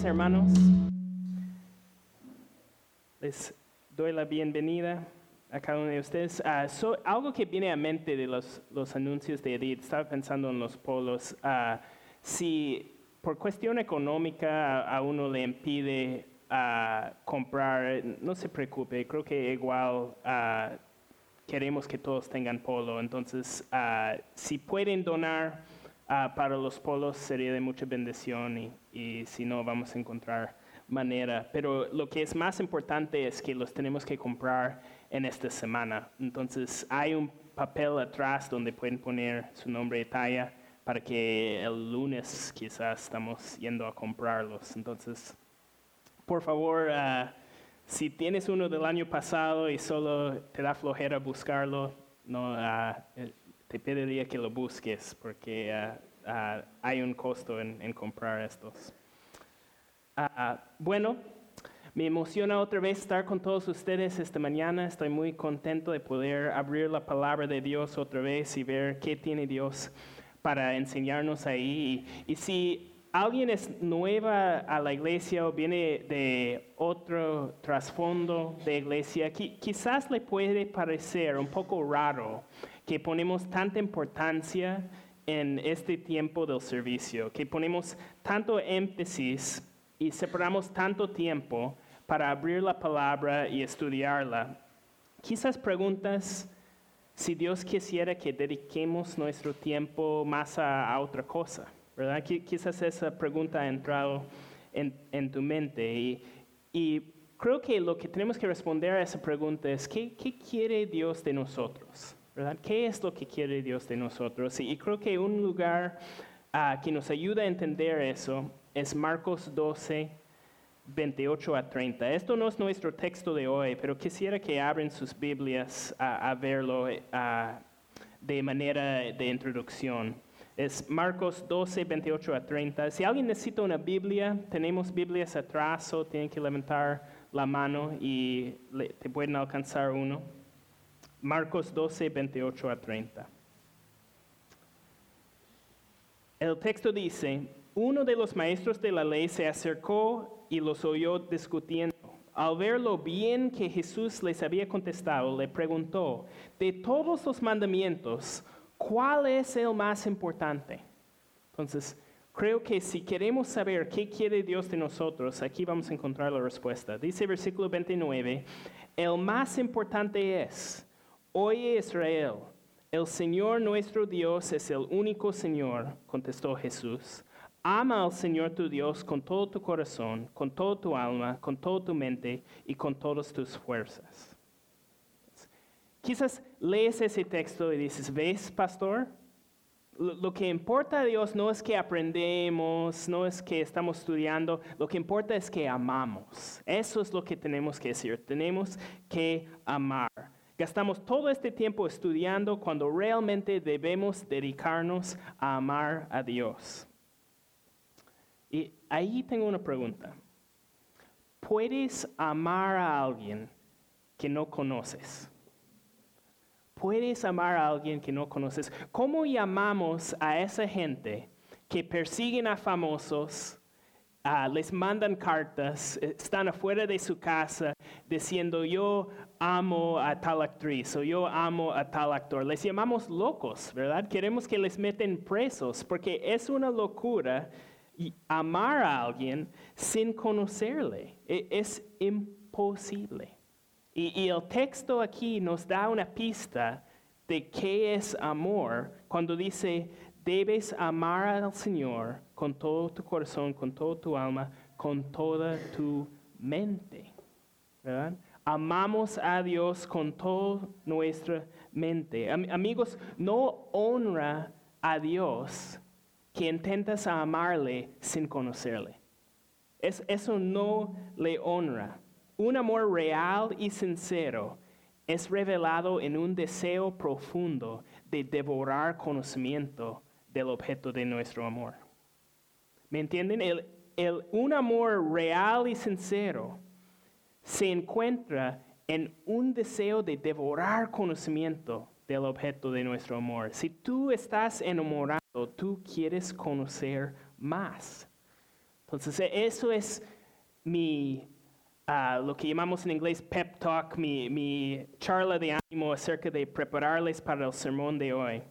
hermanos. Les doy la bienvenida a cada uno de ustedes. Ah, so- algo que viene a mente de los, anuncios de Edith, estaba pensando en los polos. ah, si por cuestión económica a, uno le impide ah, comprar, no se preocupe, creo que igual queremos que todos tengan polo. Entonces, si pueden donar ah, para los polos sería de mucha bendición y, si no, vamos a encontrar manera. Pero lo que es más importante es que los tenemos que comprar en esta semana. Entonces, hay un papel atrás donde pueden poner su nombre y talla para que el lunes quizás estamos yendo a comprarlos. Entonces, por favor, ah, si tienes uno del año pasado y solo te da flojera buscarlo, no, ah, te pediría que lo busques porque ah, ah, hay un costo en, en comprar estos. Ah, bueno, me emociona otra vez estar con todos ustedes esta mañana. Estoy muy contento de poder abrir la palabra de Dios otra vez y ver qué tiene Dios para enseñarnos ahí. Y, y si alguien es nueva a la iglesia o viene de otro trasfondo de iglesia, qui- quizás le puede parecer un poco raro que ponemos tanta importancia en este tiempo del servicio, que ponemos tanto énfasis y separamos tanto tiempo para abrir la palabra y estudiarla. Quizás preguntas si Dios quisiera que dediquemos nuestro tiempo más a, otra cosa, ¿verdad? Qui- Quizás esa pregunta ha entrado en, tu mente y, y creo que lo que tenemos que responder a esa pregunta es, ¿qué, qué quiere Dios de nosotros? ¿Verdad? ¿Qué es lo que quiere Dios de nosotros? Y, creo que un lugar ah, que nos ayuda a entender eso es Marcos 12, 28 a 30. Esto no es nuestro texto de hoy, pero quisiera que abren sus Biblias a, a verlo ah, de manera de introducción. Es Marcos 12, 28 a 30. Si alguien necesita una Biblia, tenemos Biblias atrás o tienen que levantar la mano y le- te pueden alcanzar uno. Marcos 12, 28 a 30. El texto dice, uno de los maestros de la ley se acercó y los oyó discutiendo. Al ver lo bien que Jesús les había contestado, le preguntó, de todos los mandamientos, ¿cuál es el más importante? Entonces, creo que si queremos saber qué quiere Dios de nosotros, aquí vamos a encontrar la respuesta. Dice versículo 29, el más importante es, oye Israel, el Señor nuestro Dios es el único Señor, contestó Jesús. Ama al Señor tu Dios con todo tu corazón, con toda tu alma, con toda tu mente y con todas tus fuerzas. Quizás lees ese texto y dices, ¿ves, pastor? Lo, que importa a Dios no es que aprendemos, no es que estamos estudiando, lo que importa es que amamos. Eso es lo que tenemos que decir, tenemos que amar. Gastamos todo este tiempo estudiando cuando realmente debemos dedicarnos a amar a Dios. Y ahí tengo una pregunta. ¿Puedes amar a alguien que no conoces? Puedes amar a alguien que no conoces. ¿Cómo llamamos a esa gente que persiguen a famosos, ah, les mandan cartas, eh, están afuera de su casa diciendo yo amo a tal actriz o yo amo a tal actor? Les llamamos locos, ¿verdad? Queremos que les meten presos porque es una locura amar a alguien sin conocerle. E- Es imposible. Y, y el texto aquí nos da una pista de qué es amor cuando dice, debes amar al Señor con todo tu corazón, con toda tu alma, con toda tu mente. Amamos a Dios con toda nuestra mente. Am- amigos, no honra a Dios que intentas amarle sin conocerle. Es- eso no le honra. Un amor real y sincero es revelado en un deseo profundo de devorar conocimiento del objeto de nuestro amor. ¿Me entienden? El- el- un amor real y sincero se encuentra en un deseo de devorar conocimiento del objeto de nuestro amor. Si tú estás enamorado, tú quieres conocer más. Entonces, e- eso es mi, lo que llamamos en inglés pep talk, mi, mi charla de ánimo acerca de prepararles para el sermón de hoy.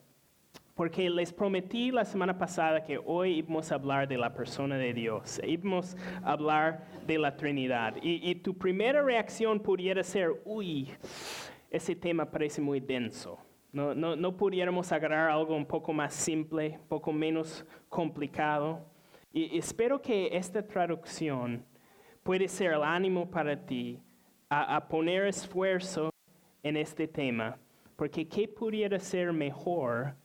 Porque les prometí la semana pasada que hoy íbamos a hablar de la persona de Dios, íbamos a hablar de la Trinidad. Y, y tu primera reacción pudiera ser, uy, ese tema parece muy denso. No, no, no pudiéramos agarrar algo un poco más simple, un poco menos complicado. Y espero que esta traducción puede ser el ánimo para ti a, poner esfuerzo en este tema, porque ¿qué pudiera ser mejor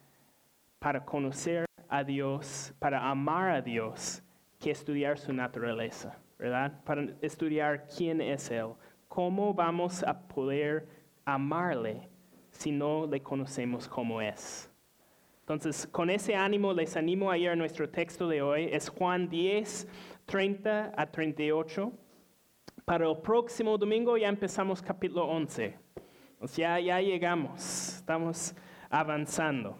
para conocer a Dios, para amar a Dios, que estudiar su naturaleza, ¿verdad? Para estudiar quién es Él, cómo vamos a poder amarle si no le conocemos como es. Entonces, con ese ánimo les animo a ir a nuestro texto de hoy. Es Juan 10, 30 a 38. Para el próximo domingo ya empezamos capítulo 11. O sea, ya llegamos, estamos avanzando.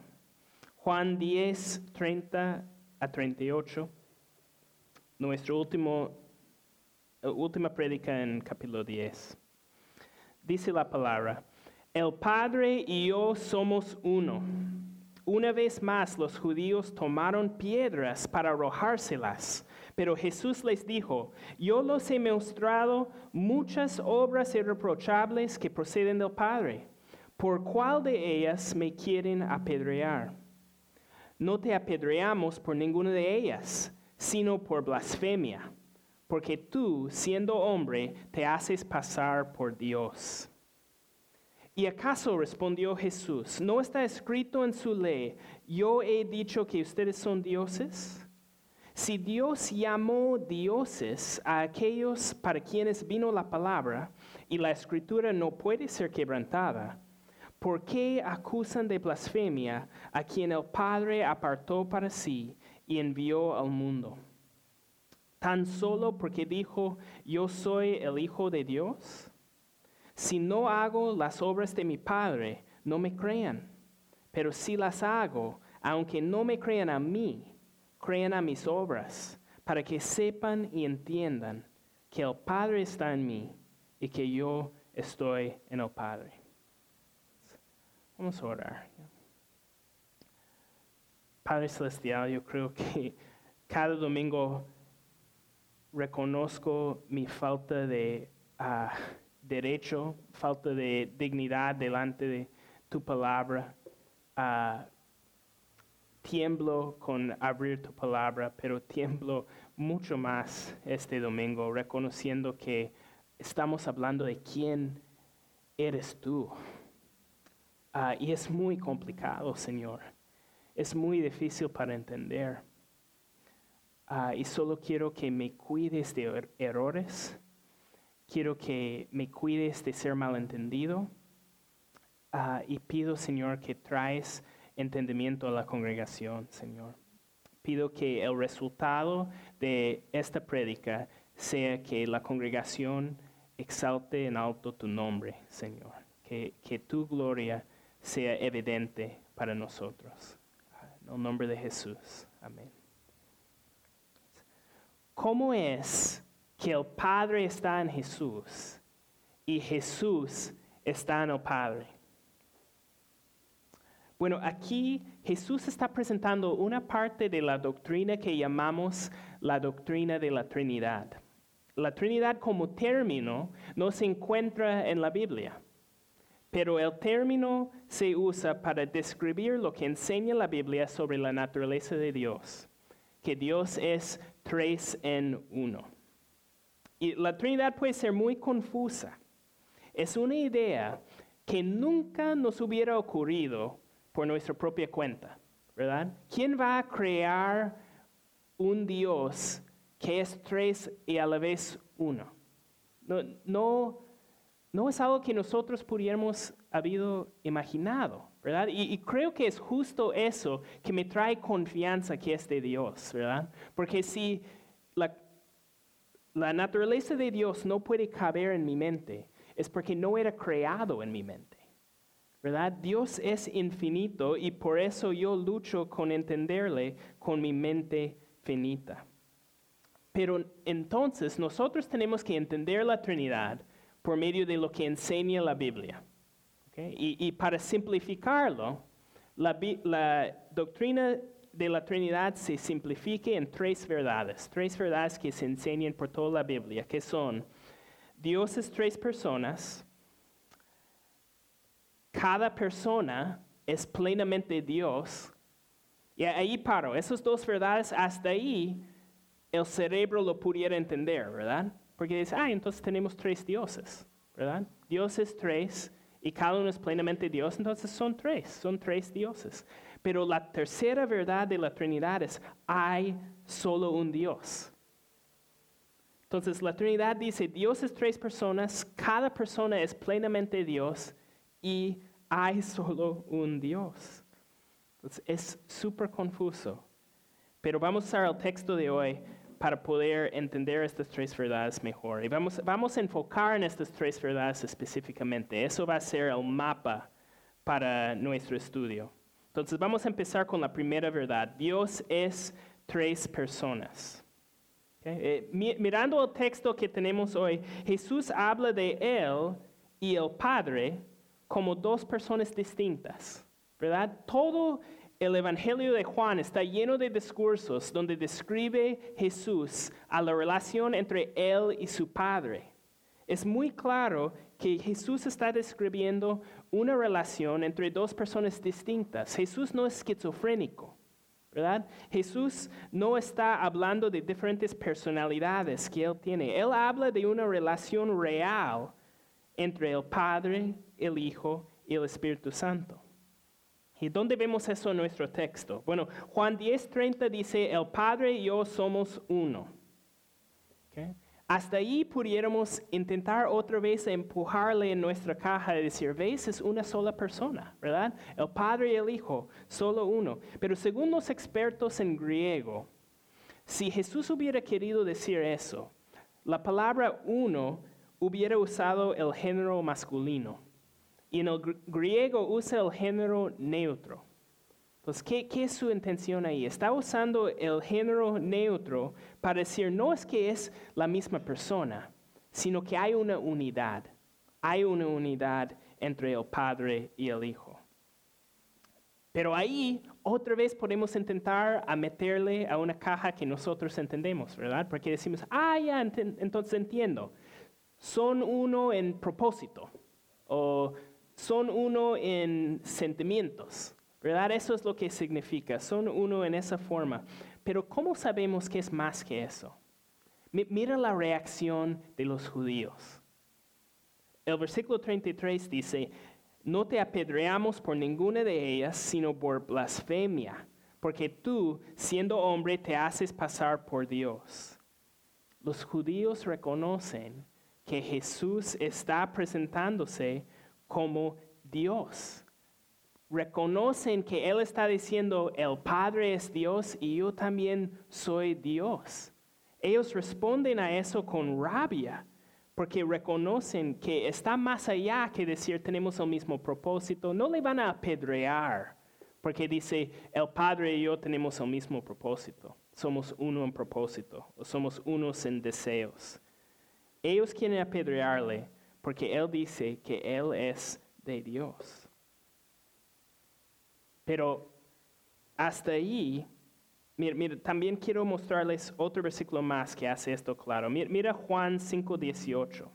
Juan 10, 30 a 38. Nuestro último, eh, última prédica en capítulo 10. Dice la palabra, el Padre y yo somos uno. Una vez más los judíos tomaron piedras para arrojárselas, pero Jesús les dijo, yo los he mostrado muchas obras irreprochables que proceden del Padre. ¿Por cuál de ellas me quieren apedrear? No te apedreamos por ninguna de ellas, sino por blasfemia, porque tú, siendo hombre, te haces pasar por Dios. ¿Y acaso respondió Jesús, no está escrito en su ley, yo he dicho que ustedes son dioses? Si Dios llamó dioses a aquellos para quienes vino la palabra, y la escritura no puede ser quebrantada, ¿por qué acusan de blasfemia a quien el Padre apartó para sí y envió al mundo? ¿Tan solo porque dijo, yo soy el Hijo de Dios? Si no hago las obras de mi Padre, no me crean. Pero si las hago, aunque no me crean a mí, crean a mis obras, para que sepan y entiendan que el Padre está en mí y que yo estoy en el Padre. Vamos a orar. Padre Celestial, yo creo que cada domingo reconozco mi falta de... ah, derecho, falta de dignidad delante de tu palabra. Ah, tiemblo con abrir tu palabra, pero tiemblo mucho más este domingo, reconociendo que estamos hablando de quién eres tú. Ah, y es muy complicado, Señor. Es muy difícil para entender. Ah, y solo quiero que me cuides de er- errores quiero que me cuides de ser malentendido ah, y pido, Señor, que traes entendimiento a la congregación, Señor. Pido que el resultado de esta prédica sea que la congregación exalte en alto tu nombre, Señor. Que, que tu gloria sea evidente para nosotros. En el nombre de Jesús. Amén. ¿Cómo es que el Padre está en Jesús y Jesús está en el Padre? Bueno, aquí Jesús está presentando una parte de la doctrina que llamamos la doctrina de la Trinidad. La Trinidad como término no se encuentra en la Biblia, pero el término se usa para describir lo que enseña la Biblia sobre la naturaleza de Dios, que Dios es tres en uno. Y la Trinidad puede ser muy confusa. Es una idea que nunca nos hubiera ocurrido por nuestra propia cuenta, ¿verdad? ¿Quién va a crear un Dios que es tres y a la vez uno? No, no, no es algo que nosotros pudiéramos haber imaginado, ¿verdad? Y, creo que es justo eso que me trae confianza que es de Dios, ¿verdad? Porque si la, la naturaleza de Dios no puede caber en mi mente, es porque no era creado en mi mente. ¿Verdad? Dios es infinito y por eso yo lucho con entenderle con mi mente finita. Pero entonces nosotros tenemos que entender la Trinidad por medio de lo que enseña la Biblia. ¿ok? Y, para simplificarlo, la, la doctrina de la Trinidad se simplifica en tres verdades, tres verdades que se enseñan por toda la Biblia, que son Dios es tres personas, cada persona es plenamente Dios, y ahí paro, esas dos verdades hasta ahí el cerebro lo pudiera entender, ¿verdad? Porque dice, ah, entonces tenemos tres dioses, ¿verdad? Dios es tres y cada uno es plenamente Dios, entonces son tres, son tres dioses. Pero la tercera verdad de la Trinidad es, hay solo un Dios. Entonces la Trinidad dice, Dios es tres personas, cada persona es plenamente Dios y hay solo un Dios. Entonces, es súper confuso. Pero vamos a usar el texto de hoy para poder entender estas tres verdades mejor. Y vamos, vamos a enfocar en estas tres verdades específicamente. Eso va a ser el mapa para nuestro estudio. Entonces vamos a empezar con la primera verdad. Dios es tres personas. Eh, mi- mirando el texto que tenemos hoy, Jesús habla de Él y el Padre como dos personas distintas, ¿verdad? Todo el Evangelio de Juan está lleno de discursos donde describe Jesús a la relación entre Él y su Padre. Es muy claro que Jesús está describiendo una relación entre dos personas distintas. Jesús no es esquizofrénico. ¿verdad? Jesús no está hablando de diferentes personalidades que Él tiene. Él habla de una relación real entre el Padre, el Hijo y el Espíritu Santo. ¿Y dónde vemos eso en nuestro texto? Bueno, Juan 10:30 dice, el Padre y yo somos uno. Hasta ahí pudiéramos intentar otra vez empujarle en nuestra caja de decir, ves, es una sola persona, ¿verdad? El Padre y el Hijo, solo uno. Pero según los expertos en griego, si Jesús hubiera querido decir eso, la palabra uno hubiera usado el género masculino. Y en el gr- griego usa el género neutro. Entonces, ¿qué, qué es su intención ahí? Está usando el género neutro para decir, no es que es la misma persona, sino que hay una unidad. Hay una unidad entre el Padre y el Hijo. Pero ahí otra vez podemos intentar meterle a una caja que nosotros entendemos, ¿verdad? Porque decimos, ah, ya, entonces entiendo. Son uno en propósito o son uno en sentimientos, ¿verdad? Eso es lo que significa, son uno en esa forma. Pero ¿cómo sabemos que es más que eso? Mi- Mira la reacción de los judíos. El versículo 33 dice, no te apedreamos por ninguna de ellas, sino por blasfemia, porque tú, siendo hombre, te haces pasar por Dios. Los judíos reconocen que Jesús está presentándose como Dios. Reconocen que Él está diciendo, el Padre es Dios y yo también soy Dios. Ellos responden a eso con rabia, porque reconocen que está más allá que decir tenemos el mismo propósito. No le van a apedrear, porque dice, el Padre y yo tenemos el mismo propósito. Somos uno en propósito, o somos unos en deseos. Ellos quieren apedrearle porque Él dice que Él es de Dios. Pero hasta ahí, también quiero mostrarles otro versículo más que hace esto claro. Mira, mira Juan 5:18.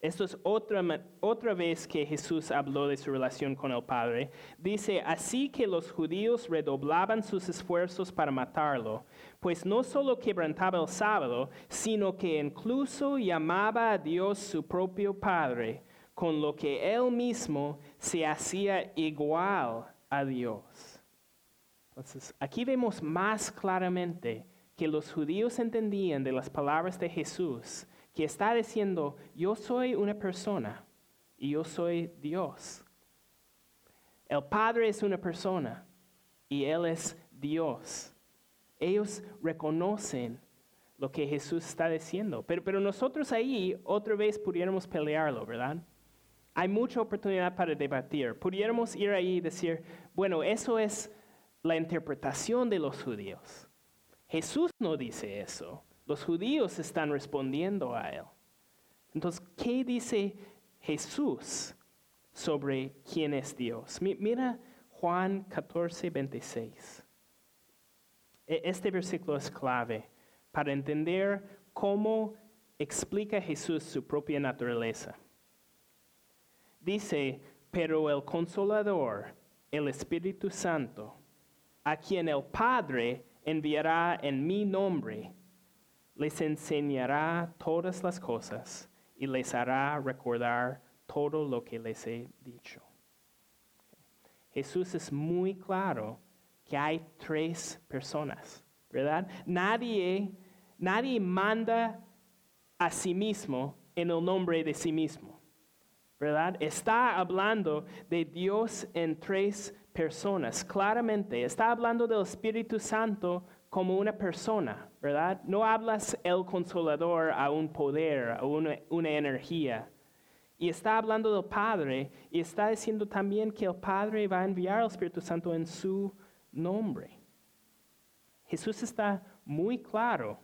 Esto es otra, otra vez que Jesús habló de su relación con el Padre. Dice, así que los judíos redoblaban sus esfuerzos para matarlo, pues no solo quebrantaba el sábado, sino que incluso llamaba a Dios su propio Padre, con lo que él mismo se hacía igual a Dios. Entonces, aquí vemos más claramente que los judíos entendían de las palabras de Jesús, que está diciendo, yo soy una persona y yo soy Dios. El Padre es una persona y Él es Dios. Ellos reconocen lo que Jesús está diciendo, pero, pero nosotros ahí otra vez pudiéramos pelearlo, ¿verdad? Hay mucha oportunidad para debatir. Pudiéramos ir ahí y decir, bueno, eso es la interpretación de los judíos. Jesús no dice eso. Los judíos están respondiendo a él. Entonces, ¿qué dice Jesús sobre quién es Dios? Mira Juan 14, 26. E, este versículo es clave para entender cómo explica Jesús su propia naturaleza. Dice, pero el consolador, el Espíritu Santo, a quien el Padre enviará en mi nombre, les enseñará todas las cosas y les hará recordar todo lo que les he dicho. Jesús es muy claro que hay tres personas, ¿verdad? Nadie, nadie manda a sí mismo en el nombre de sí mismo, ¿verdad? Está hablando de Dios en tres personas, claramente. Está hablando del Espíritu Santo como una persona, ¿verdad? No hablas el consolador a un poder, a una, una energía. Y está hablando del Padre y está diciendo también que el Padre va a enviar al Espíritu Santo en su nombre. Jesús está muy claro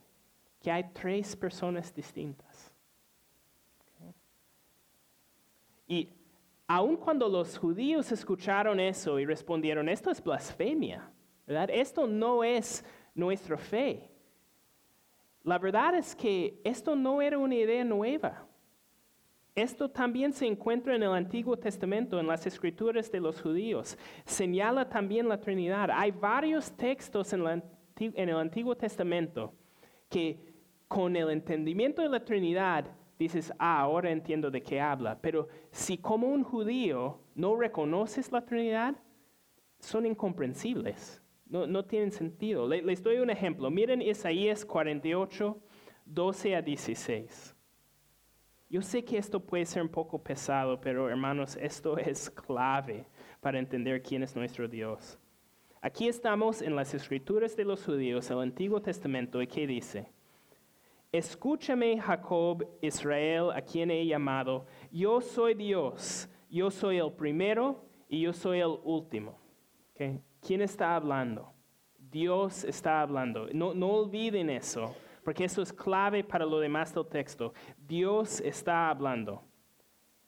que hay tres personas distintas. Y aun cuando los judíos escucharon eso y respondieron, esto es blasfemia, ¿verdad? Esto no es nuestra fe. La verdad es que esto no era una idea nueva. Esto también se encuentra en el Antiguo Testamento, en las escrituras de los judíos. Señala también la Trinidad. Hay varios textos en, el Antiguo Testamento que con el entendimiento de la Trinidad dices, ah, ahora entiendo de qué habla. Pero si como un judío no reconoces la Trinidad, son incomprensibles. No, tienen sentido. les doy un ejemplo. Miren Isaías 48, 12 a 16. Yo sé que esto puede ser un poco pesado, pero hermanos, esto es clave para entender quién es nuestro Dios. Aquí estamos en las escrituras de los judíos, el Antiguo Testamento, y ¿qué dice? Escúchame, Jacob, Israel, a quien he llamado. Yo soy Dios, yo soy el primero y yo soy el último. ¿Quién está hablando? Dios está hablando. No, no olviden eso porque eso es clave para lo demás del texto. Dios está hablando.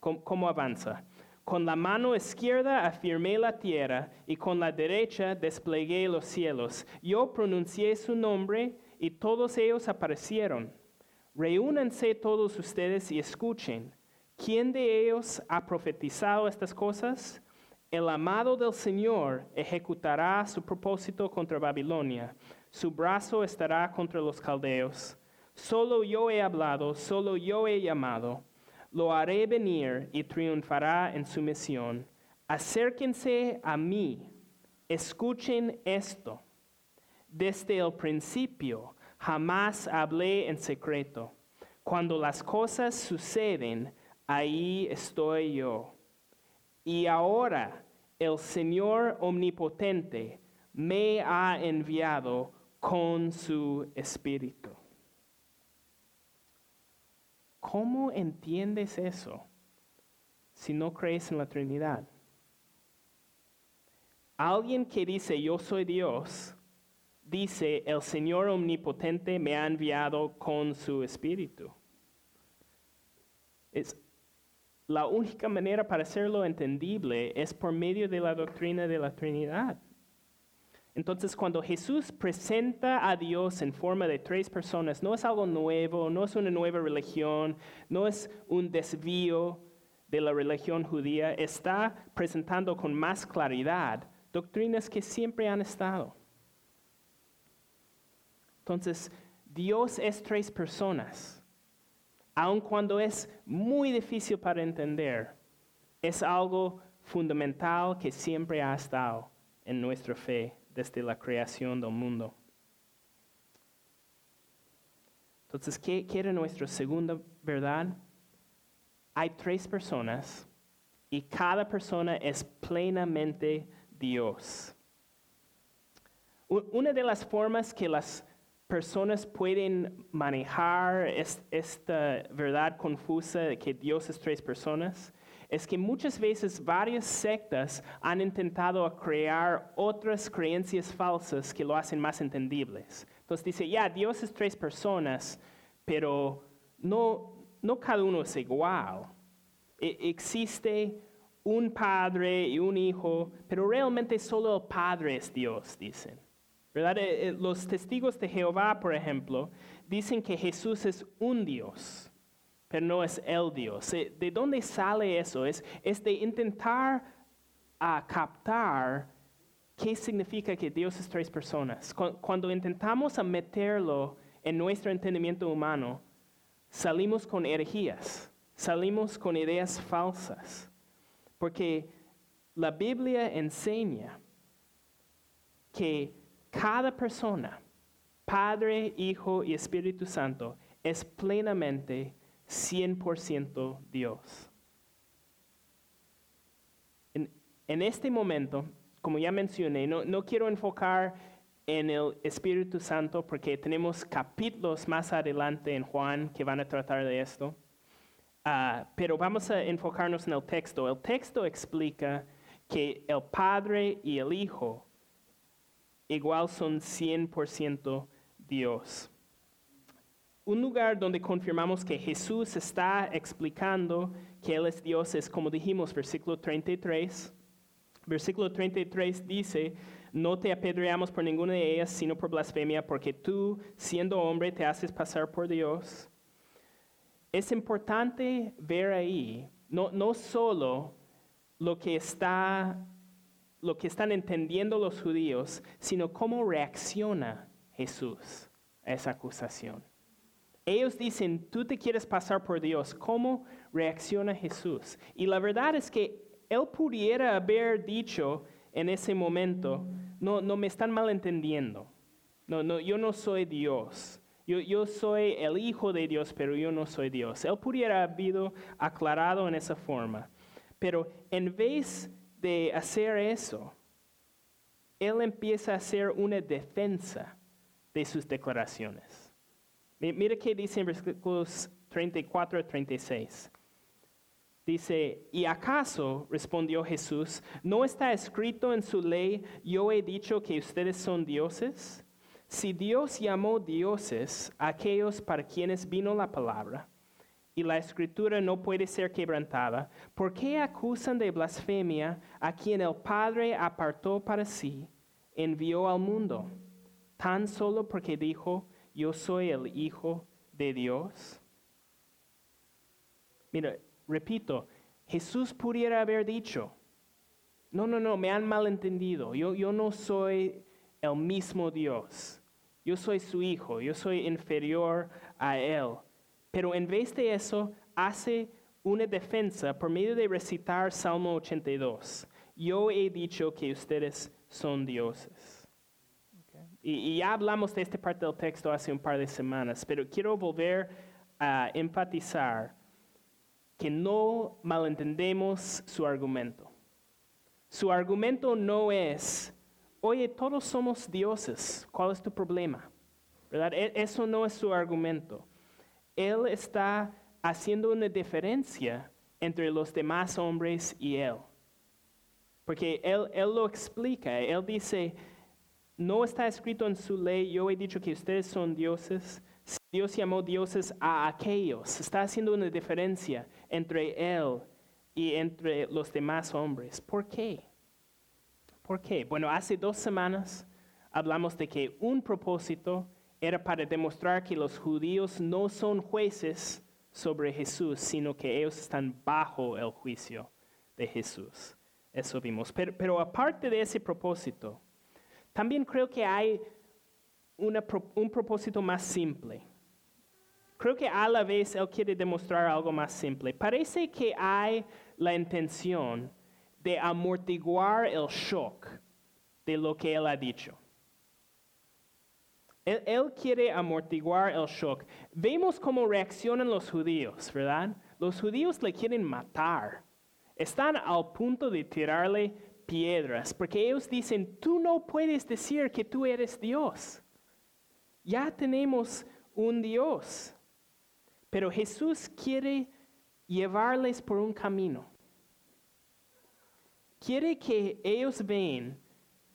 ¿Cómo, avanza? Con la mano izquierda afirmé la tierra y con la derecha desplegué los cielos. Yo pronuncié su nombre y todos ellos aparecieron. Reúnanse todos ustedes y escuchen. ¿Quién de ellos ha profetizado estas cosas? El amado del Señor ejecutará su propósito contra Babilonia su brazo estará contra los caldeos. Solo yo he hablado, solo yo he llamado. Lo haré venir y triunfará en su misión. Acérquense a mí, escuchen esto. Desde el principio jamás hablé en secreto. Cuando las cosas suceden, ahí estoy yo. Y ahora el Señor omnipotente me ha enviado con su espíritu. ¿Cómo entiendes eso si no crees en la Trinidad? Alguien que dice yo soy Dios, dice el Señor omnipotente me ha enviado con su espíritu. Es la única manera para hacerlo entendible es por medio de la doctrina de la Trinidad. Entonces, cuando Jesús presenta a Dios en forma de tres personas, no es algo nuevo, no es una nueva religión, no es un desvío de la religión judía, está presentando con más claridad doctrinas que siempre han estado. Entonces, Dios es tres personas, aun cuando es muy difícil para entender, es algo fundamental que siempre ha estado en nuestra fe desde la creación del mundo. Entonces, ¿qué, ¿qué, era nuestra segunda verdad? Hay tres personas y cada persona es plenamente Dios. Una de las formas que las personas pueden manejar esta verdad confusa de que Dios es tres personas es que muchas veces varias sectas han intentado crear otras creencias falsas que lo hacen más entendibles. Entonces dice, ya, Dios es tres personas, pero no, no cada uno es igual. E- existe un padre y un hijo, pero realmente solo el padre es Dios, dicen. ¿Verdad? Eh, eh, Los testigos de Jehová, por ejemplo, dicen que Jesús es un Dios, pero no es el Dios. Eh, ¿De dónde sale eso? Es, es de intentar a captar qué significa que Dios es tres personas. Cu- Cuando intentamos meterlo en nuestro entendimiento humano, salimos con herejías, salimos con ideas falsas, porque la Biblia enseña que cada persona, Padre, Hijo y Espíritu Santo, es plenamente 100% Dios. En, este momento, como ya mencioné, no, no quiero enfocar en el Espíritu Santo porque tenemos capítulos más adelante en Juan que van a tratar de esto. Ah, pero vamos a enfocarnos en el texto. El texto explica que el Padre y el Hijo igual son 100% Dios. Un lugar donde confirmamos que Jesús está explicando que Él es Dios es como dijimos, versículo 33. Versículo 33 dice, no te apedreamos por ninguna de ellas, sino por blasfemia, porque tú, siendo hombre, te haces pasar por Dios. Es importante ver ahí, no, no solo lo que, está, lo que están entendiendo los judíos, sino cómo reacciona Jesús a esa acusación. Ellos dicen, tú te quieres pasar por Dios. ¿Cómo reacciona Jesús? Y la verdad es que él pudiera haber dicho en ese momento, no, no me están malentendiendo. No, no, yo no soy Dios. Yo, yo soy el Hijo de Dios, pero yo no soy Dios. Él pudiera haber aclarado en esa forma. Pero en vez de hacer eso, él empieza a hacer una defensa de sus declaraciones. Mi- Mira qué dice en versículos 34 a 36. Dice, ¿y acaso, respondió Jesús, no está escrito en su ley, yo he dicho que ustedes son dioses? Si Dios llamó dioses a aquellos para quienes vino la palabra, y la escritura no puede ser quebrantada, ¿por qué acusan de blasfemia a quien el Padre apartó para sí, envió al mundo, tan solo porque dijo, yo soy el Hijo de Dios? Mira, repito, Jesús pudiera haber dicho, no, no, no, me han malentendido, yo, yo no soy el mismo Dios, yo soy su hijo, yo soy inferior a él. Pero en vez de eso, hace una defensa por medio de recitar Salmo 82. Yo he dicho que ustedes son dioses. Y, y ya hablamos de esta parte del texto hace un par de semanas, pero quiero volver a enfatizar que no malentendemos su argumento. Su argumento no es, oye, todos somos dioses, ¿cuál es tu problema? ¿Verdad? E- Eso no es su argumento. Él está haciendo una diferencia entre los demás hombres y él. Porque él, él lo explica, él dice, no está escrito en su ley, yo he dicho que ustedes son dioses. Dios llamó dioses a aquellos, está haciendo una diferencia entre él y entre los demás hombres. ¿Por qué? ¿Por qué? Bueno, hace dos semanas hablamos de que un propósito era para demostrar que los judíos no son jueces sobre Jesús, sino que ellos están bajo el juicio de Jesús. Eso vimos. Pero, aparte de ese propósito, también creo que hay un propósito más simple. Creo que a la vez Él quiere demostrar algo más simple. Parece que hay la intención de amortiguar el shock de lo que Él ha dicho. Él, quiere amortiguar el shock. Vemos cómo reaccionan los judíos, ¿verdad? Los judíos le quieren matar. Están al punto de tirarle piedras, porque ellos dicen, tú no puedes decir que tú eres Dios. Ya tenemos un Dios. Pero Jesús quiere llevarles por un camino. quiere que ellos vean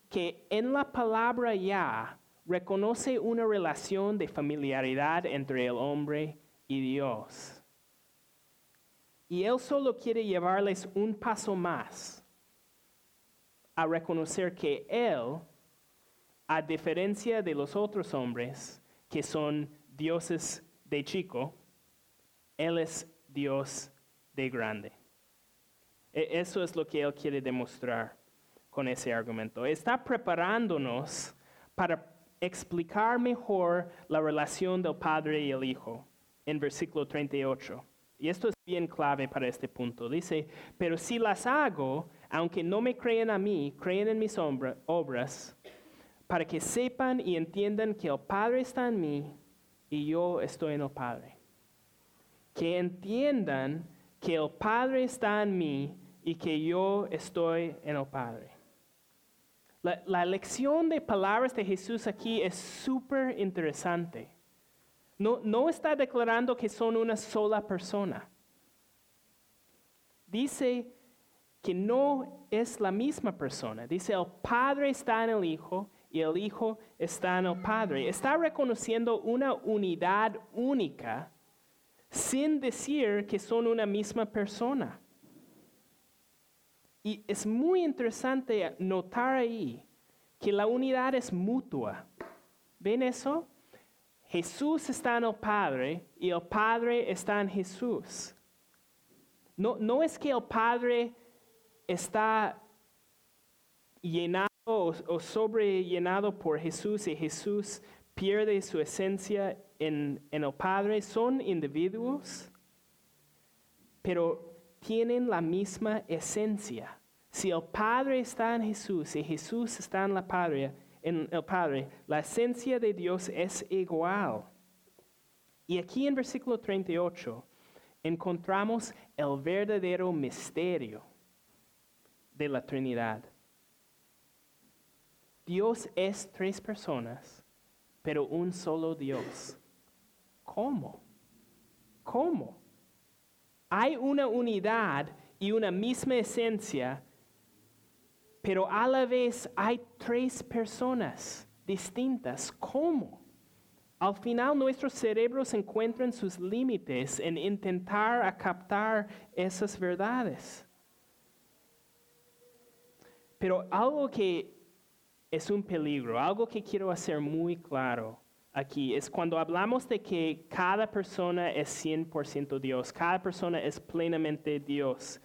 que en la palabra ya reconoce una relación de familiaridad entre el hombre y Dios. Y Él solo quiere llevarles un paso más a reconocer que Él, a diferencia de los otros hombres que son dioses de chico, Él es Dios de grande. E, eso es lo que Él quiere demostrar con ese argumento. Está preparándonos para explicar mejor la relación del Padre y el Hijo en versículo 38. Y esto es bien clave para este punto. Dice, pero si las hago, aunque no me creen a mí, creen en mis obras, para que sepan y entiendan que el Padre está en mí y yo estoy en el Padre. Que entiendan que el Padre está en mí y que yo estoy en el Padre. La, la lección de palabras de Jesús aquí es súper interesante. No, no está declarando que son una sola persona. Dice que no es la misma persona. Dice, el Padre está en el Hijo y el Hijo está en el Padre. Está reconociendo una unidad única sin decir que son una misma persona. Y es muy interesante notar ahí que la unidad es mutua. ¿Ven eso? Jesús está en el Padre y el Padre está en Jesús. No, no es que el Padre está llenado o, sobrellenado por Jesús y Jesús pierde su esencia en, en el Padre. Son individuos, pero tienen la misma esencia. Si el Padre está en Jesús y Jesús está en, la padre, en el Padre, la esencia de Dios es igual. Y aquí en versículo 38 encontramos el verdadero misterio de la Trinidad. Dios es tres personas, pero un solo Dios. ¿Cómo? ¿Cómo? Hay una unidad y una misma esencia, pero a la vez hay tres personas distintas. ¿Cómo? Al final nuestros cerebros encuentran sus límites en intentar captar esas verdades. Pero algo que es un peligro, algo que quiero hacer muy claro aquí es cuando hablamos de que cada persona es 100% Dios, cada persona es plenamente Dios,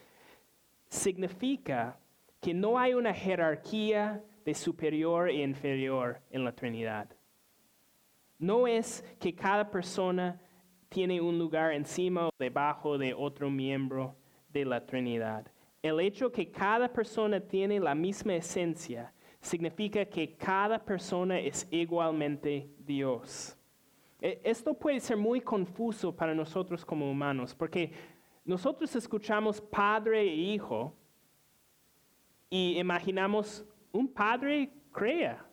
significa que no hay una jerarquía de superior e inferior en la Trinidad. No es que cada persona tiene un lugar encima o debajo de otro miembro de la Trinidad. El hecho que cada persona tiene la misma esencia significa que cada persona es igualmente Dios. E, esto puede ser muy confuso para nosotros como humanos, porque nosotros escuchamos padre e hijo y imaginamos un padre crea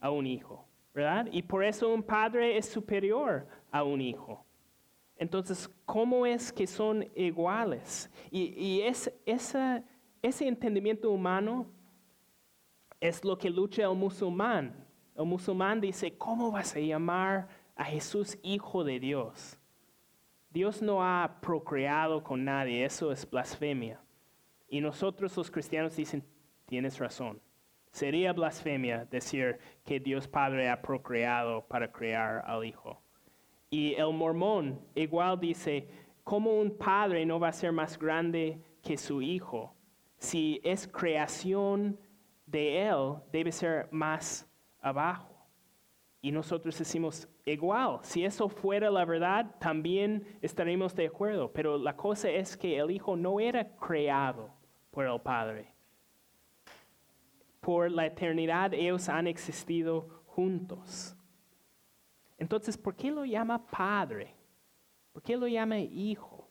a un hijo, ¿verdad? Y por eso un padre es superior a un hijo. Entonces, ¿cómo es que son iguales? Y, es, ese entendimiento humano es lo que lucha el musulmán. El musulmán dice, ¿cómo vas a llamar a Jesús hijo de Dios? Dios no ha procreado con nadie, eso es blasfemia. Y nosotros los cristianos dicen, tienes razón. Sería blasfemia decir que Dios Padre ha procreado para crear al Hijo. Y el mormón igual dice, ¿cómo un padre no va a ser más grande que su hijo? Si es creación de Él debe ser más abajo. Y nosotros decimos, igual, si eso fuera la verdad, también estaremos de acuerdo. Pero la cosa es que el Hijo no era creado por el Padre. Por la eternidad ellos han existido juntos. Entonces, ¿por qué lo llama Padre? ¿Por qué lo llama Hijo?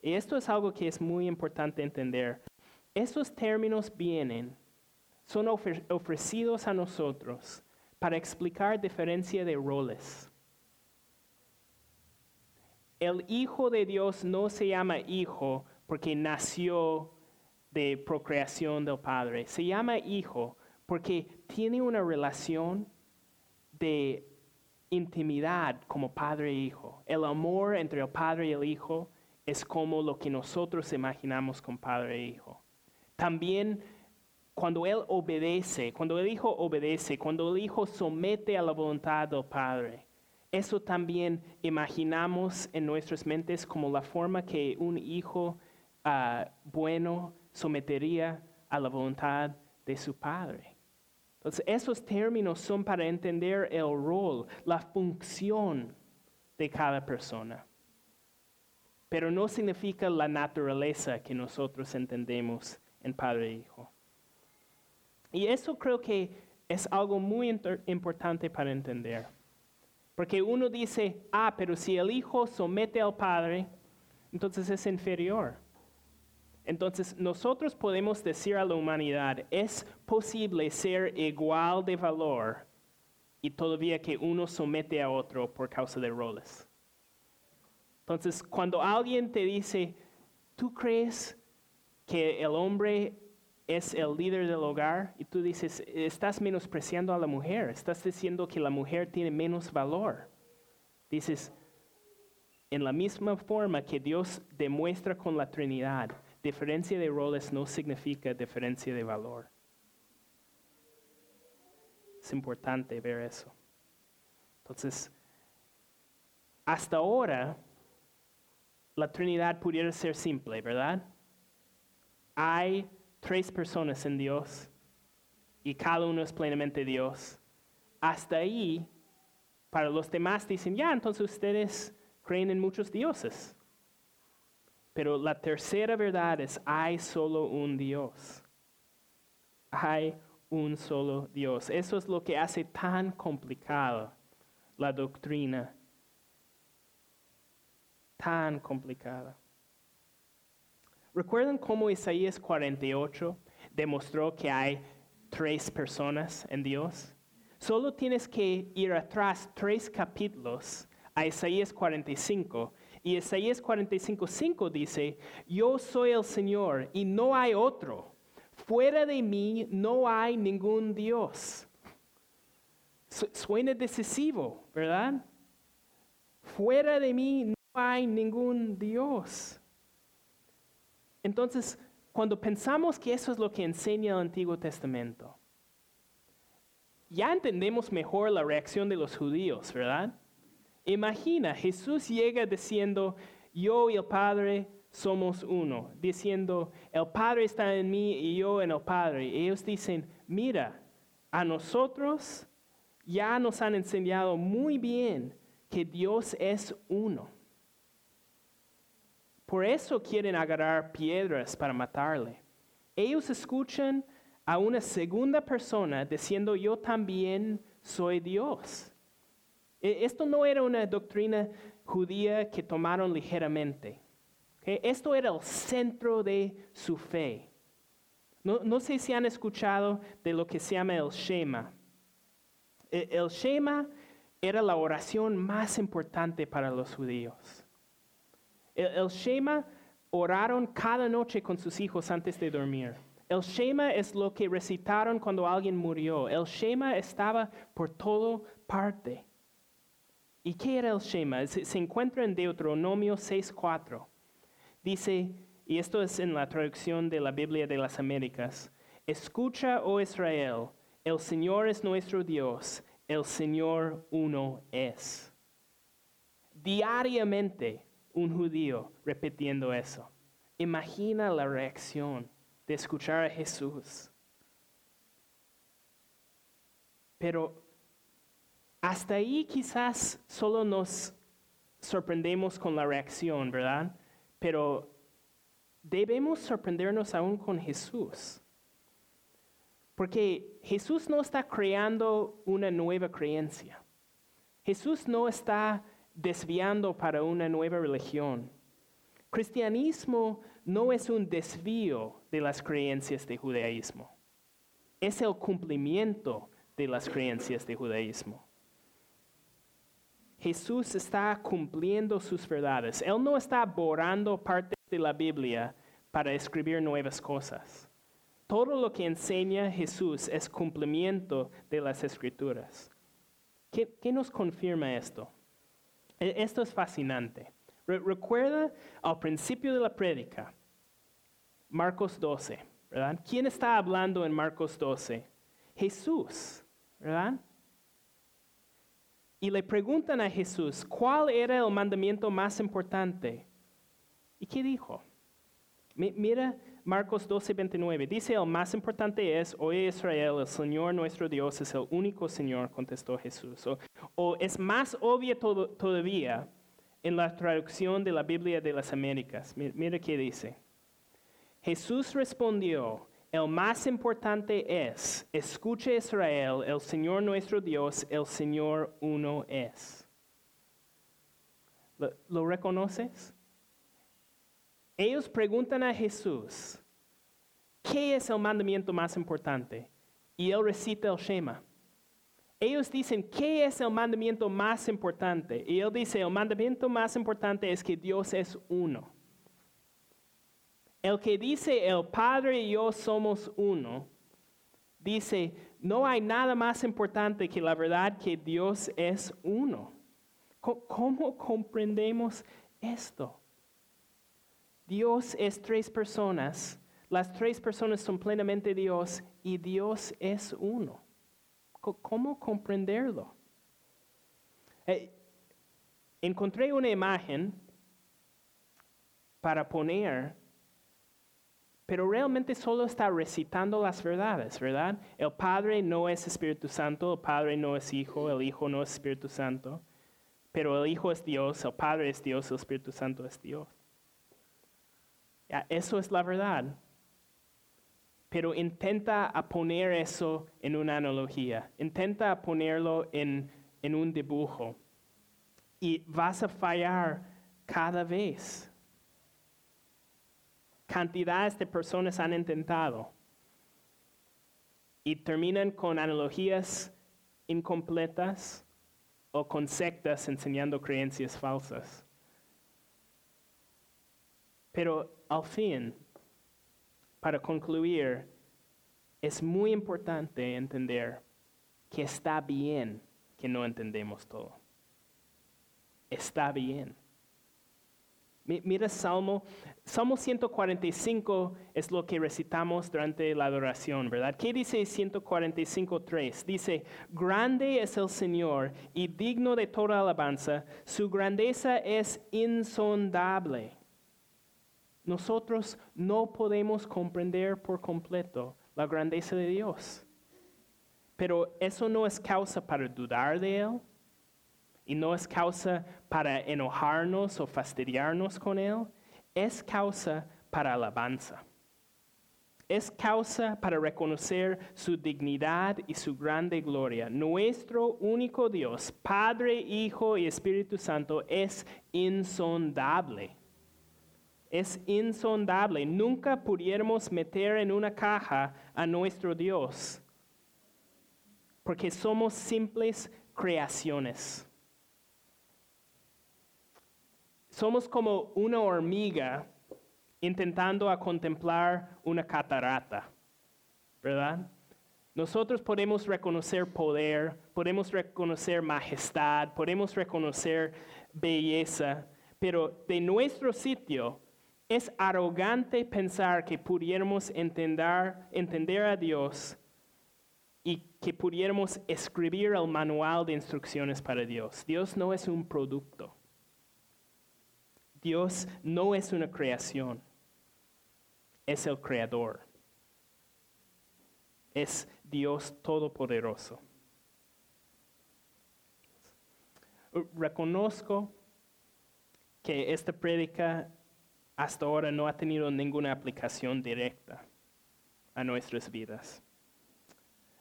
Y esto es algo que es muy importante entender. Esos términos vienen, son ofrecidos a nosotros para explicar diferencia de roles. El Hijo de Dios no se llama Hijo porque nació de procreación del Padre. Se llama hijo porque tiene una relación de intimidad como padre e hijo. El amor entre el padre y el hijo es como lo que nosotros imaginamos con padre e hijo. También cuando él obedece, cuando el hijo obedece, cuando el hijo somete a la voluntad del padre, eso también imaginamos en nuestras mentes como la forma que un hijo ah, bueno sometería a la voluntad de su padre. Entonces, esos términos son para entender el rol, la función de cada persona. Pero no significa la naturaleza que nosotros entendemos en Padre e Hijo. Y eso creo que es algo muy importante para entender. Porque uno dice, ah, pero si el Hijo somete al Padre, entonces es inferior. Entonces nosotros podemos decir a la humanidad, es posible ser igual de valor y todavía que uno somete a otro por causa de roles. Entonces, cuando alguien te dice, ¿tú crees que el hombre es el líder del hogar? Y tú dices, estás menospreciando a la mujer, estás diciendo que la mujer tiene menos valor. Dices, en la misma forma que Dios demuestra con la Trinidad, diferencia de roles no significa diferencia de valor. Es importante ver eso. Entonces, hasta ahora, la Trinidad pudiera ser simple, ¿verdad? Hay tres personas en Dios y cada uno es plenamente Dios. Hasta ahí, para los demás dicen, ya, entonces ustedes creen en muchos dioses. Pero la tercera verdad es, hay solo un Dios. Hay un solo Dios. Eso es lo que hace tan complicada la doctrina. Tan complicada. ¿Recuerdan cómo Isaías 48 demostró que hay tres personas en Dios? Solo tienes que ir atrás tres capítulos a Isaías 45 y Isaías 45:5 dice, yo soy el Señor y no hay otro. Fuera de mí no hay ningún Dios. Suena decisivo, ¿verdad? Fuera de mí no hay ningún Dios. Entonces, cuando pensamos que eso es lo que enseña el Antiguo Testamento, ya entendemos mejor la reacción de los judíos, ¿verdad? Imagina, Jesús llega diciendo, yo y el Padre somos uno, diciendo, el Padre está en mí y yo en el Padre. Ellos dicen, mira, a nosotros ya nos han enseñado muy bien que Dios es uno. Por eso quieren agarrar piedras para matarle. Ellos escuchan a una segunda persona diciendo, yo también soy Dios. E, esto no era una doctrina judía que tomaron ligeramente. Esto era el centro de su fe. No, sé si han escuchado de lo que se llama el Shema. E, el, Shema era la oración más importante para los judíos. El, el Shema oraron cada noche con sus hijos antes de dormir. El Shema es lo que recitaron cuando alguien murió. El Shema estaba por toda parte. ¿Y qué era el Shema? Se, encuentra en Deuteronomio 6.4. Dice, y esto es en la traducción de la Biblia de las Américas, escucha, oh Israel, el Señor es nuestro Dios, el Señor uno es. Diariamente un judío repitiendo eso. Imagina la reacción de escuchar a Jesús. Pero hasta ahí quizás solo nos sorprendemos con la reacción, ¿verdad? Pero debemos sorprendernos aún con Jesús. Porque Jesús no está creando una nueva creencia. Jesús no está desviando para una nueva religión. Cristianismo no es un desvío de las creencias de judaísmo. Es el cumplimiento de las creencias de judaísmo. Jesús está cumpliendo sus verdades. Él no está borrando partes de la Biblia para escribir nuevas cosas. Todo lo que enseña Jesús es cumplimiento de las escrituras. ¿Qué, qué nos confirma esto? E- Esto es fascinante. Re- recuerda al principio de la prédica, Marcos 12, ¿verdad? ¿Quién está hablando en Marcos 12? Jesús, ¿verdad? Y le preguntan a Jesús, ¿cuál era el mandamiento más importante? ¿Y qué dijo? Mi- Mira Marcos 12, 29. Dice, el más importante es, oye Israel, el Señor nuestro Dios es el único Señor, contestó Jesús. O, es más obvio todavía en la traducción de la Biblia de las Américas. Mi- Mira qué dice. Jesús respondió, el más importante es, escuche Israel, el Señor nuestro Dios, el Señor uno es. ¿Lo, reconoces? Ellos preguntan a Jesús, ¿qué es el mandamiento más importante? Y él recita el Shema. Ellos dicen, ¿qué es el mandamiento más importante? Y él dice, el mandamiento más importante es que Dios es uno. El que dice, el Padre y yo somos uno, dice, no hay nada más importante que la verdad que Dios es uno. ¿Cómo comprendemos esto? Dios es tres personas, las tres personas son plenamente Dios y Dios es uno. ¿Cómo comprenderlo? Eh, encontré una imagen para poner, pero realmente solo está recitando las verdades, ¿verdad? El Padre no es Espíritu Santo, el Padre no es Hijo, el Hijo no es Espíritu Santo, pero el Hijo es Dios, el Padre es Dios, el Espíritu Santo es Dios. Eso es la verdad. Pero intenta a poner eso en una analogía, intenta ponerlo en, en un dibujo y vas a fallar cada vez. Cantidades de personas han intentado y terminan con analogías incompletas o con sectas enseñando creencias falsas. Pero al fin, para concluir, es muy importante entender que está bien que no entendemos todo. Está bien. Mi- Mira Salmo, Salmo 145 es lo que recitamos durante la adoración, ¿verdad? ¿Qué dice 145.3? Dice, grande es el Señor y digno de toda alabanza, su grandeza es insondable. Nosotros no podemos comprender por completo la grandeza de Dios. Pero eso no es causa para dudar de Él y no es causa para enojarnos o fastidiarnos con Él. Es causa para alabanza. Es causa para reconocer su dignidad y su grande gloria. Nuestro único Dios, Padre, Hijo y Espíritu Santo, es insondable es insondable. Nunca pudiéramos meter en una caja a nuestro Dios, porque somos simples creaciones. Somos como una hormiga intentando a contemplar una catarata, ¿verdad? Nosotros podemos reconocer poder, podemos reconocer majestad, podemos reconocer belleza, pero de nuestro sitio es arrogante pensar que pudiéramos entender, entender a Dios y que pudiéramos escribir el manual de instrucciones para Dios. Dios no es un producto. Dios no es una creación. Es el creador. Es Dios todopoderoso. Reconozco que esta prédica hasta ahora no ha tenido ninguna aplicación directa a nuestras vidas.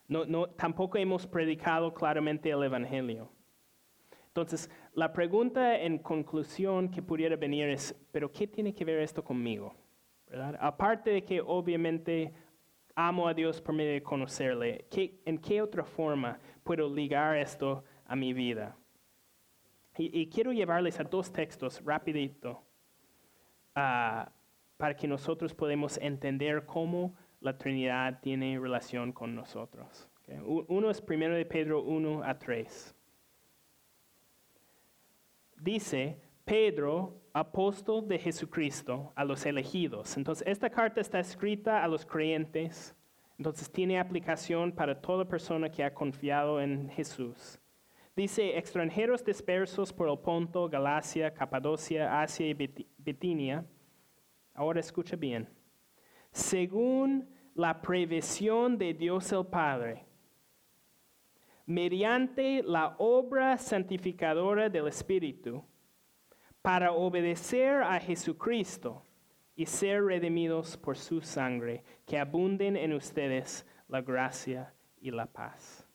No, no, tampoco hemos predicado claramente el Evangelio. Entonces, la pregunta en conclusión que pudiera venir es, ¿pero qué tiene que ver esto conmigo? ¿Verdad? Aparte de que obviamente amo a Dios por medio de conocerle, ¿qué- ¿en qué otra forma puedo ligar esto a mi vida? Y, y quiero llevarles a dos textos rapidito. Ah, para que nosotros podamos entender cómo la Trinidad tiene relación con nosotros. Okay? Uno es primero de Pedro 1 a 3. Dice, Pedro, apóstol de Jesucristo, a los elegidos. Entonces, esta carta está escrita a los creyentes, entonces tiene aplicación para toda persona que ha confiado en Jesús. Dice, extranjeros dispersos por el Ponto, Galacia, Capadocia, Asia y Bit- Bitinia. Ahora escucha bien. Según la previsión de Dios el Padre, mediante la obra santificadora del Espíritu, para obedecer a Jesucristo y ser redimidos por su sangre, que abunden en ustedes la gracia y la paz.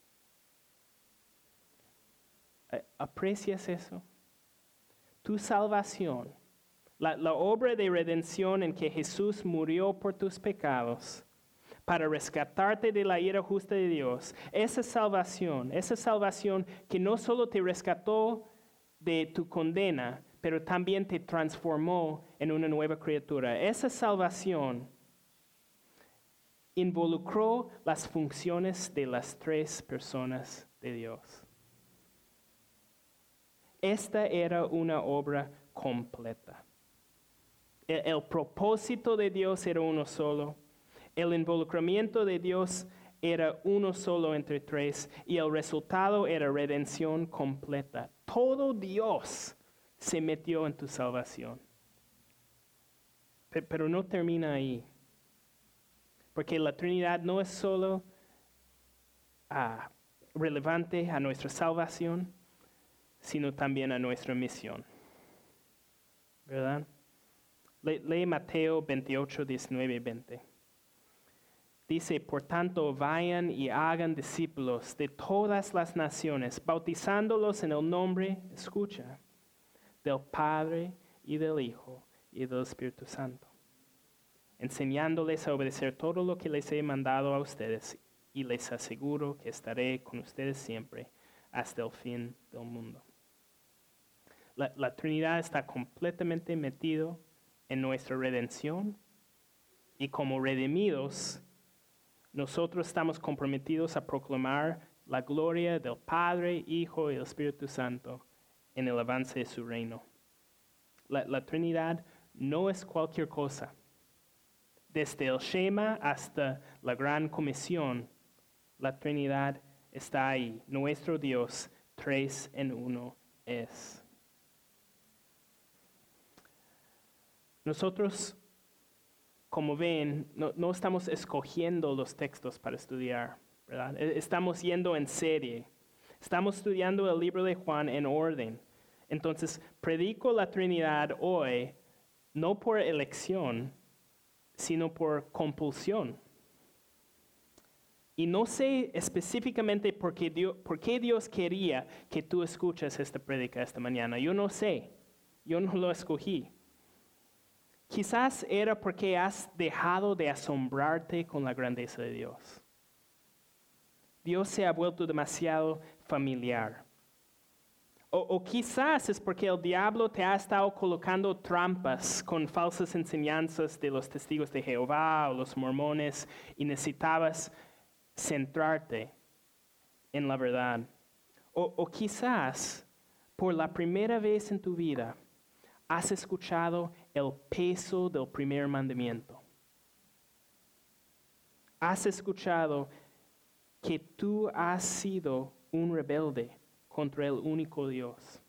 Eh, ¿Aprecias eso? Tu salvación, la, la obra de redención en que Jesús murió por tus pecados, para rescatarte de la ira justa de Dios, esa salvación, esa salvación que no solo te rescató de tu condena, pero también te transformó en una nueva criatura. Esa salvación involucró las funciones de las tres personas de Dios. Esta era una obra completa. El, el propósito de Dios era uno solo. El involucramiento de Dios era uno solo entre tres y el resultado era redención completa. Todo Dios se metió en tu salvación. Pe- Pero no termina ahí. Porque la Trinidad no es solo ah, relevante a nuestra salvación, sino también a nuestra misión. ¿Verdad? Le- lee Mateo 28, 19 y 20. Dice, por tanto, vayan y hagan discípulos de todas las naciones, bautizándolos en el nombre, escucha, del Padre y del Hijo y del Espíritu Santo, enseñándoles a obedecer todo lo que les he mandado a ustedes, y les aseguro que estaré con ustedes siempre hasta el fin del mundo. La, la Trinidad está completamente metido en nuestra redención y como redimidos, nosotros estamos comprometidos a proclamar la gloria del Padre, Hijo y el Espíritu Santo en el avance de su reino. La, Trinidad no es cualquier cosa. Desde el Shema hasta la Gran Comisión, la Trinidad está ahí. Nuestro Dios, tres en uno es. Nosotros, como ven, no, estamos escogiendo los textos para estudiar, ¿verdad? E- Estamos yendo en serie. Estamos estudiando el libro de Juan en orden. Entonces, predico la Trinidad hoy no por elección, sino por compulsión. Y no sé específicamente por qué, Dios, quería que tú escuches esta prédica esta mañana. Yo no sé. Yo no lo escogí. Quizás era porque has dejado de asombrarte con la grandeza de Dios. Dios se ha vuelto demasiado familiar. O, o quizás es porque el diablo te ha estado colocando trampas con falsas enseñanzas de los testigos de Jehová o los mormones y necesitabas centrarte en la verdad. O, o quizás por la primera vez en tu vida has escuchado el peso del primer mandamiento. Has escuchado que tú has sido un rebelde contra el único Dios,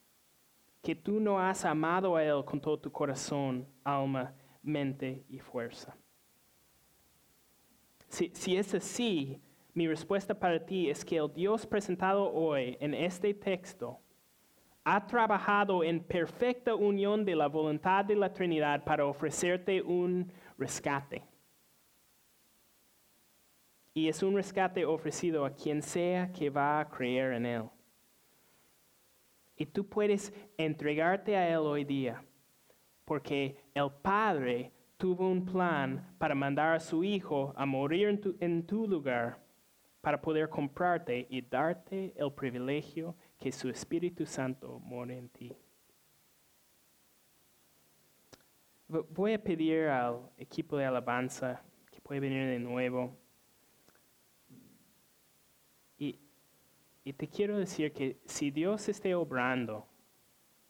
que tú no has amado a Él con todo tu corazón, alma, mente y fuerza. Si, es así, mi respuesta para ti es que el Dios presentado hoy en este texto ha trabajado en perfecta unión de la voluntad de la Trinidad para ofrecerte un rescate. Y es un rescate ofrecido a quien sea que va a creer en Él. Y tú puedes entregarte a Él hoy día, porque el Padre tuvo un plan para mandar a su Hijo a morir en tu, lugar, para poder comprarte y darte el privilegio que su Espíritu Santo more en ti. Voy a pedir al equipo de alabanza que puede venir de nuevo. Y, y te quiero decir que si Dios esté obrando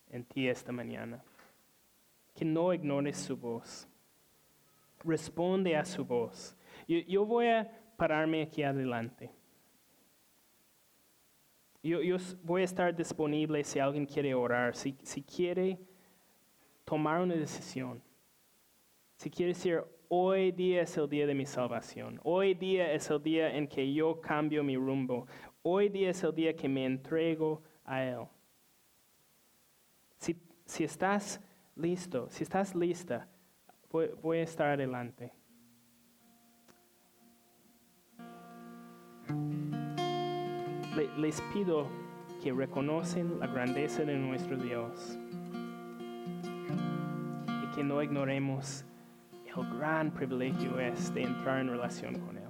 en ti esta mañana, que no ignores su voz. Responde a su voz. Yo voy a pararme aquí adelante. Yo, yo voy a estar disponible si alguien quiere orar, si, si quiere tomar una decisión. Si quiere decir, hoy día es el día de mi salvación, hoy día es el día en que yo cambio mi rumbo, hoy día es el día que me entrego a Él. Si, si estás listo, si estás lista, voy, voy a estar adelante. Le- les pido que reconocen la grandeza de nuestro Dios y que no ignoremos el gran privilegio es de entrar en relación con Él.